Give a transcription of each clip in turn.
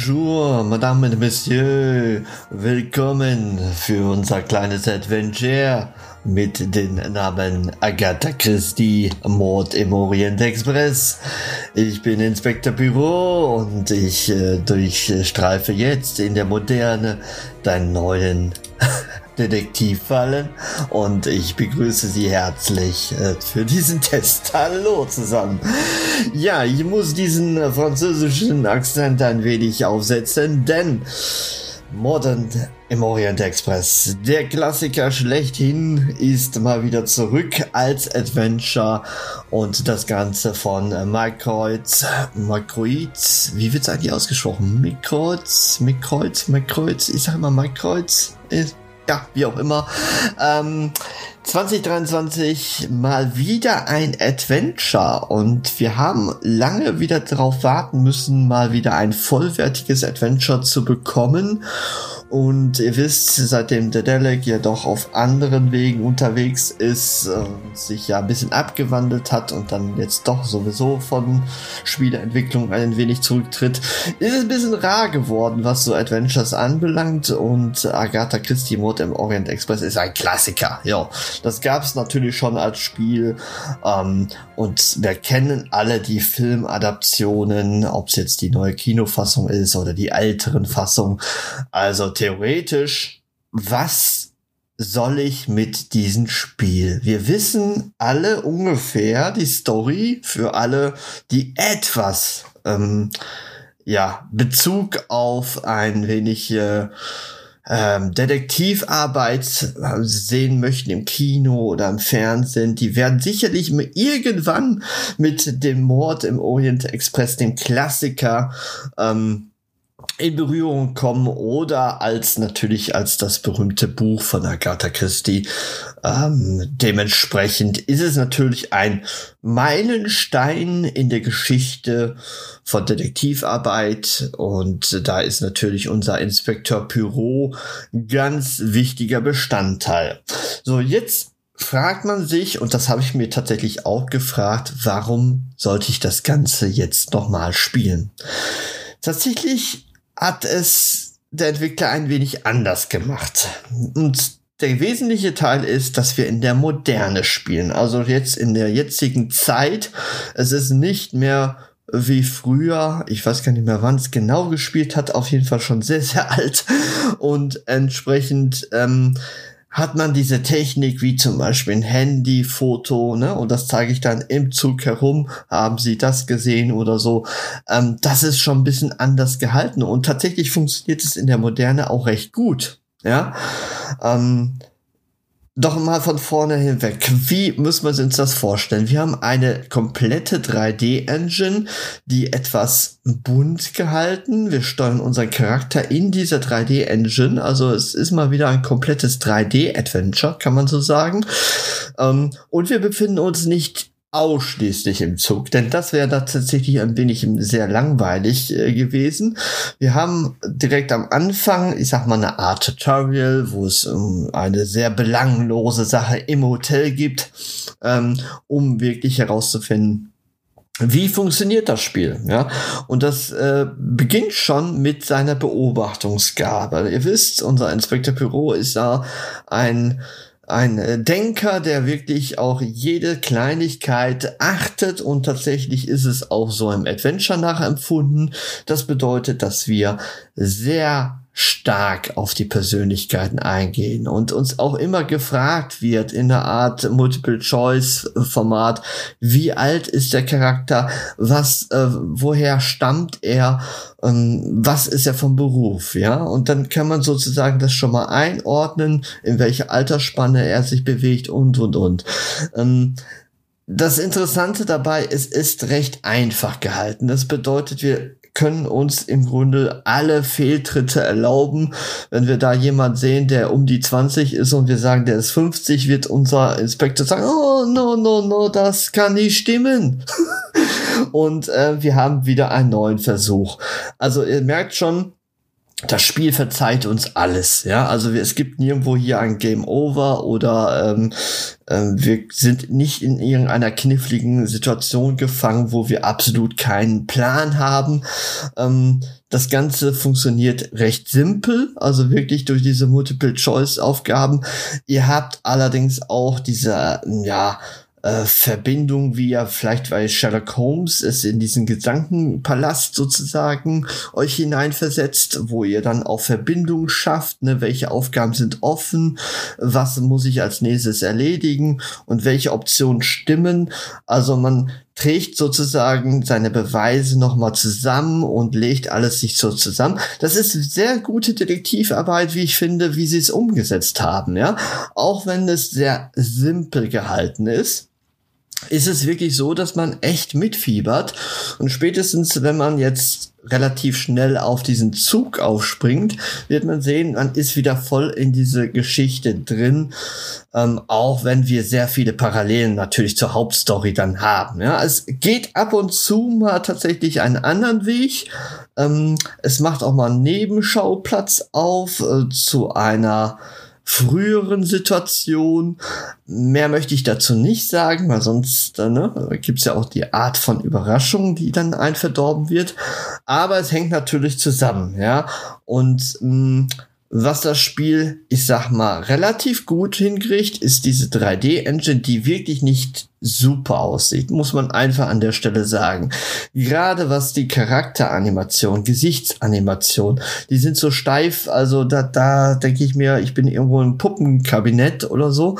Bonjour, Madame et Monsieur, willkommen für unser kleines Adventure mit dem Namen Agatha Christie, Mord im Orient Express. Ich bin Inspektor Büro und ich äh, durchstreife jetzt in der Moderne deinen neuen Detektivfallen und ich begrüße Sie herzlich äh, für diesen Test. Hallo zusammen. Ja, ich muss diesen französischen Akzent ein wenig aufsetzen, denn Modern im Orient Express, der Klassiker schlechthin, ist mal wieder zurück als Adventure und das Ganze von Mike Kreuz, wie wird's eigentlich ausgesprochen? Kreuz, Mike Kreuz, ich sag Kreuz, ist ja, wie auch immer. Ähm, 2023 mal wieder ein Adventure und wir haben lange wieder darauf warten müssen, mal wieder ein vollwertiges Adventure zu bekommen. Und ihr wisst, seitdem der Delek ja doch auf anderen Wegen unterwegs ist, äh, sich ja ein bisschen abgewandelt hat und dann jetzt doch sowieso von Spieleentwicklung ein wenig zurücktritt, ist es ein bisschen rar geworden, was so Adventures anbelangt. Und Agatha Christie Mode im Orient Express ist ein Klassiker. Ja, das gab es natürlich schon als Spiel. Ähm, und wir kennen alle die Filmadaptionen, ob es jetzt die neue Kinofassung ist oder die älteren Fassungen. Also theoretisch, was soll ich mit diesem Spiel? Wir wissen alle ungefähr die Story für alle, die etwas ähm, ja Bezug auf ein wenig äh, ähm, Detektivarbeit sehen möchten im Kino oder im Fernsehen, die werden sicherlich irgendwann mit dem Mord im Orient Express, dem Klassiker, ähm, in Berührung kommen oder als natürlich als das berühmte Buch von Agatha Christie. Ähm, dementsprechend ist es natürlich ein Meilenstein in der Geschichte von Detektivarbeit und da ist natürlich unser Inspektor Pyro ganz wichtiger Bestandteil. So, jetzt fragt man sich, und das habe ich mir tatsächlich auch gefragt, warum sollte ich das Ganze jetzt nochmal spielen? Tatsächlich hat es der Entwickler ein wenig anders gemacht. Und der wesentliche Teil ist, dass wir in der Moderne spielen. Also jetzt in der jetzigen Zeit. Es ist nicht mehr wie früher. Ich weiß gar nicht mehr, wann es genau gespielt hat. Auf jeden Fall schon sehr, sehr alt. Und entsprechend ähm, hat man diese Technik wie zum Beispiel ein Handyfoto, ne? Und das zeige ich dann im Zug herum. Haben Sie das gesehen oder so? Ähm, das ist schon ein bisschen anders gehalten und tatsächlich funktioniert es in der Moderne auch recht gut. Ja. Ähm, doch mal von vorne hinweg. Wie müssen wir uns das vorstellen? Wir haben eine komplette 3D-Engine, die etwas bunt gehalten. Wir steuern unseren Charakter in dieser 3D-Engine. Also es ist mal wieder ein komplettes 3D-Adventure, kann man so sagen. Ähm, und wir befinden uns nicht ausschließlich im Zug, denn das wäre da tatsächlich ein wenig sehr langweilig äh, gewesen. Wir haben direkt am Anfang, ich sag mal, eine Art Tutorial, wo es um eine sehr belanglose Sache im Hotel gibt, ähm, um wirklich herauszufinden, wie funktioniert das Spiel? Ja, und das äh, beginnt schon mit seiner Beobachtungsgabe. Ihr wisst, unser Inspektor Büro ist da ein ein äh, Denker, der wirklich auch jede Kleinigkeit achtet und tatsächlich ist es auch so im Adventure nachempfunden. Das bedeutet, dass wir sehr stark auf die Persönlichkeiten eingehen und uns auch immer gefragt wird in der Art Multiple-Choice-Format, wie alt ist der Charakter, was, äh, woher stammt er, ähm, was ist er vom Beruf, ja, und dann kann man sozusagen das schon mal einordnen, in welche Altersspanne er sich bewegt und und und. Ähm, das Interessante dabei ist, ist recht einfach gehalten. Das bedeutet, wir können uns im Grunde alle Fehltritte erlauben. Wenn wir da jemand sehen, der um die 20 ist und wir sagen, der ist 50, wird unser Inspektor sagen, oh, no, no, no, das kann nicht stimmen. und äh, wir haben wieder einen neuen Versuch. Also ihr merkt schon, das Spiel verzeiht uns alles, ja. Also es gibt nirgendwo hier ein Game Over oder ähm, äh, wir sind nicht in irgendeiner kniffligen Situation gefangen, wo wir absolut keinen Plan haben. Ähm, das Ganze funktioniert recht simpel, also wirklich durch diese Multiple-Choice-Aufgaben. Ihr habt allerdings auch diese, ja, äh, Verbindung, wie ja vielleicht weil Sherlock Holmes es in diesen Gedankenpalast sozusagen euch hineinversetzt, wo ihr dann auch Verbindung schafft, ne, welche Aufgaben sind offen, was muss ich als nächstes erledigen und welche Optionen stimmen. Also man trägt sozusagen seine Beweise nochmal zusammen und legt alles sich so zusammen. Das ist sehr gute Detektivarbeit, wie ich finde, wie sie es umgesetzt haben, ja. Auch wenn es sehr simpel gehalten ist ist es wirklich so, dass man echt mitfiebert. Und spätestens, wenn man jetzt relativ schnell auf diesen Zug aufspringt, wird man sehen, man ist wieder voll in diese Geschichte drin, ähm, auch wenn wir sehr viele Parallelen natürlich zur Hauptstory dann haben. Ja, es geht ab und zu mal tatsächlich einen anderen Weg. Ähm, es macht auch mal einen Nebenschauplatz auf äh, zu einer früheren Situation. Mehr möchte ich dazu nicht sagen, weil sonst äh, ne, gibt es ja auch die Art von Überraschung, die dann einverdorben wird. Aber es hängt natürlich zusammen, ja. Und mh, mm, was das Spiel, ich sag mal, relativ gut hinkriegt, ist diese 3D-Engine, die wirklich nicht super aussieht, muss man einfach an der Stelle sagen. Gerade was die Charakteranimation, Gesichtsanimation, die sind so steif, also da, da denke ich mir, ich bin irgendwo im Puppenkabinett oder so.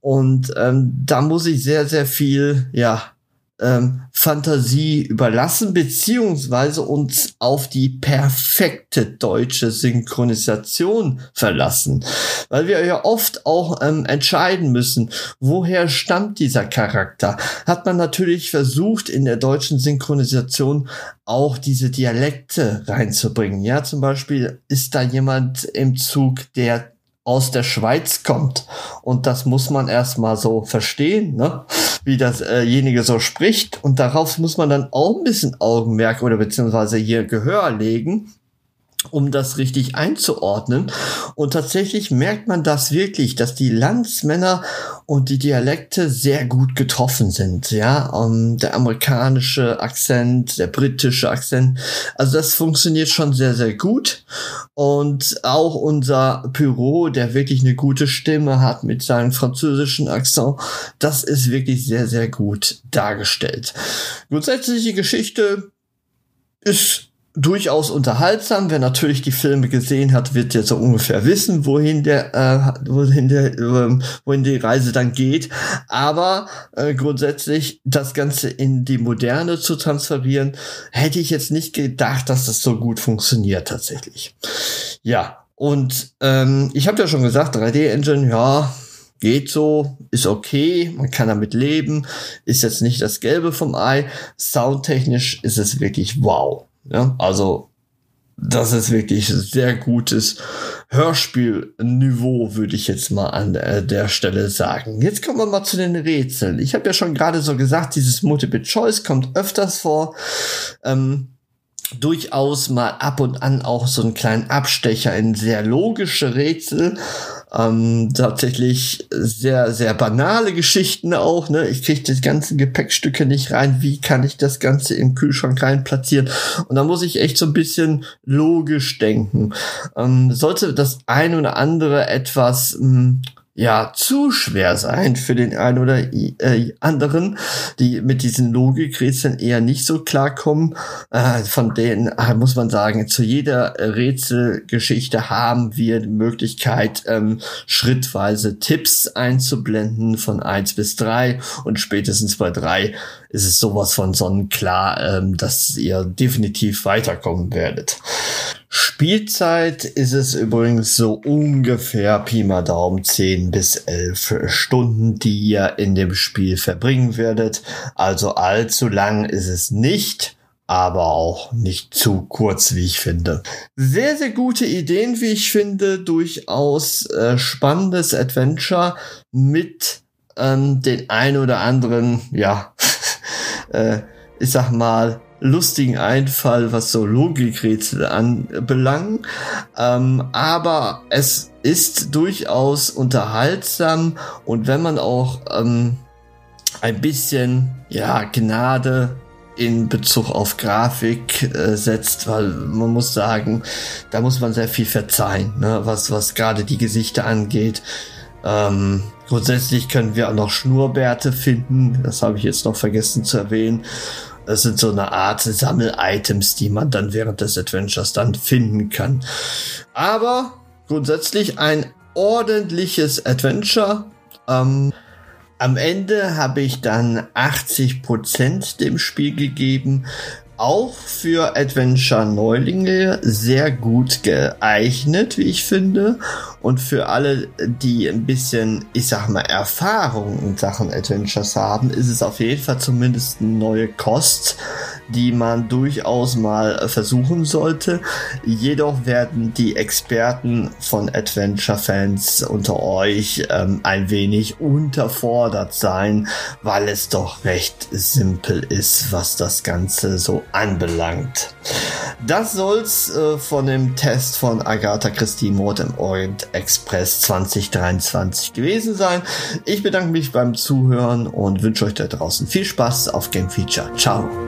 Und ähm, da muss ich sehr, sehr viel, ja, ähm, Fantasie überlassen, beziehungsweise uns auf die perfekte deutsche Synchronisation verlassen. Weil wir ja oft auch ähm, entscheiden müssen, woher stammt dieser Charakter. Hat man natürlich versucht, in der deutschen Synchronisation auch diese Dialekte reinzubringen. Ja, zum Beispiel ist da jemand im Zug, der aus der Schweiz kommt. Und das muss man erstmal so verstehen, ne? Wie dasjenige so spricht. Und darauf muss man dann auch ein bisschen Augenmerk oder beziehungsweise hier Gehör legen um das richtig einzuordnen. Und tatsächlich merkt man das wirklich, dass die Landsmänner und die Dialekte sehr gut getroffen sind. Ja, um, ähm, der amerikanische Akzent, der britische Akzent. Also das funktioniert schon sehr, sehr gut. Und auch unser Büro, der wirklich eine gute Stimme hat mit seinem französischen Akzent, das ist wirklich sehr, sehr gut dargestellt. Grundsätzliche Geschichte ist durchaus unterhaltsam. Wer natürlich die Filme gesehen hat, wird jetzt so ungefähr wissen, wohin der, äh, wohin der, äh, wohin die Reise dann geht. Aber äh, grundsätzlich das Ganze in die Moderne zu transferieren, hätte ich jetzt nicht gedacht, dass das so gut funktioniert tatsächlich. Ja. Und ähm, ich habe ja schon gesagt, 3D-Engine, ja, geht so, ist okay, man kann damit leben, ist jetzt nicht das Gelbe vom Ei. Soundtechnisch ist es wirklich wow. Ja, also das ist wirklich sehr gutes Hörspielniveau, würde ich jetzt mal an der Stelle sagen. Jetzt kommen wir mal zu den Rätseln. Ich habe ja schon gerade so gesagt, dieses Multiple Choice kommt öfters vor. Ähm, durchaus mal ab und an auch so einen kleinen Abstecher in sehr logische Rätsel. Ähm, tatsächlich sehr, sehr banale Geschichten auch. Ne? Ich kriege die ganzen Gepäckstücke nicht rein. Wie kann ich das Ganze im Kühlschrank rein platzieren? Und da muss ich echt so ein bisschen logisch denken. Ähm, sollte das ein oder andere etwas mh, hm, ja zu schwer sein für den einen oder äh, anderen, die mit diesen Logikrätseln eher nicht so klarkommen. Äh, von denen äh, muss man sagen, zu jeder Rätselgeschichte haben wir die Möglichkeit, ähm, schrittweise Tipps einzublenden von eins bis drei und spätestens bei drei ist es sowas von sonnenklar, ähm, dass ihr definitiv weiterkommen werdet. Spielzeit ist es übrigens so ungefähr Pi mal Daumen 10 bis 11 Stunden, die ihr in dem Spiel verbringen werdet. Also allzu lang ist es nicht aber auch nicht zu kurz, wie ich finde. Sehr, sehr gute Ideen, wie ich finde. Durchaus äh, spannendes Adventure mit ähm, den ein oder anderen, ja, äh, ich sag mal, lustigen Einfall, was so Logikrätsel anbelangt. Ähm, aber es ist durchaus unterhaltsam und wenn man auch ähm, ein bisschen ja Gnade in Bezug auf Grafik äh, setzt, weil man muss sagen, da muss man sehr viel verzeihen, ne? was was gerade die Gesichter angeht. Ähm, grundsätzlich können wir auch noch Schnurrbärte finden, das habe ich jetzt noch vergessen zu erwähnen. Das sind so eine Art Sammel-Items, die man dann während des Adventures dann finden kann. Aber grundsätzlich ein ordentliches Adventure. Ähm, am Ende habe ich dann 80% dem Spiel gegeben, auch für Adventure-Neulinge sehr gut geeignet, wie ich finde. Und für alle, die ein bisschen, ich sag mal, Erfahrung in Sachen Adventures haben, ist es auf jeden Fall zumindest eine neue Kost, die man durchaus mal versuchen sollte. Jedoch werden die Experten von Adventure-Fans unter euch ähm, ein wenig unterfordert sein, weil es doch recht simpel ist, was das Ganze so anbelangt. Das soll's äh, von dem Test von Agatha Christie Mord im Orient Express 2023 gewesen sein. Ich bedanke mich beim Zuhören und wünsche euch da draußen viel Spaß auf Game Feature. Ciao.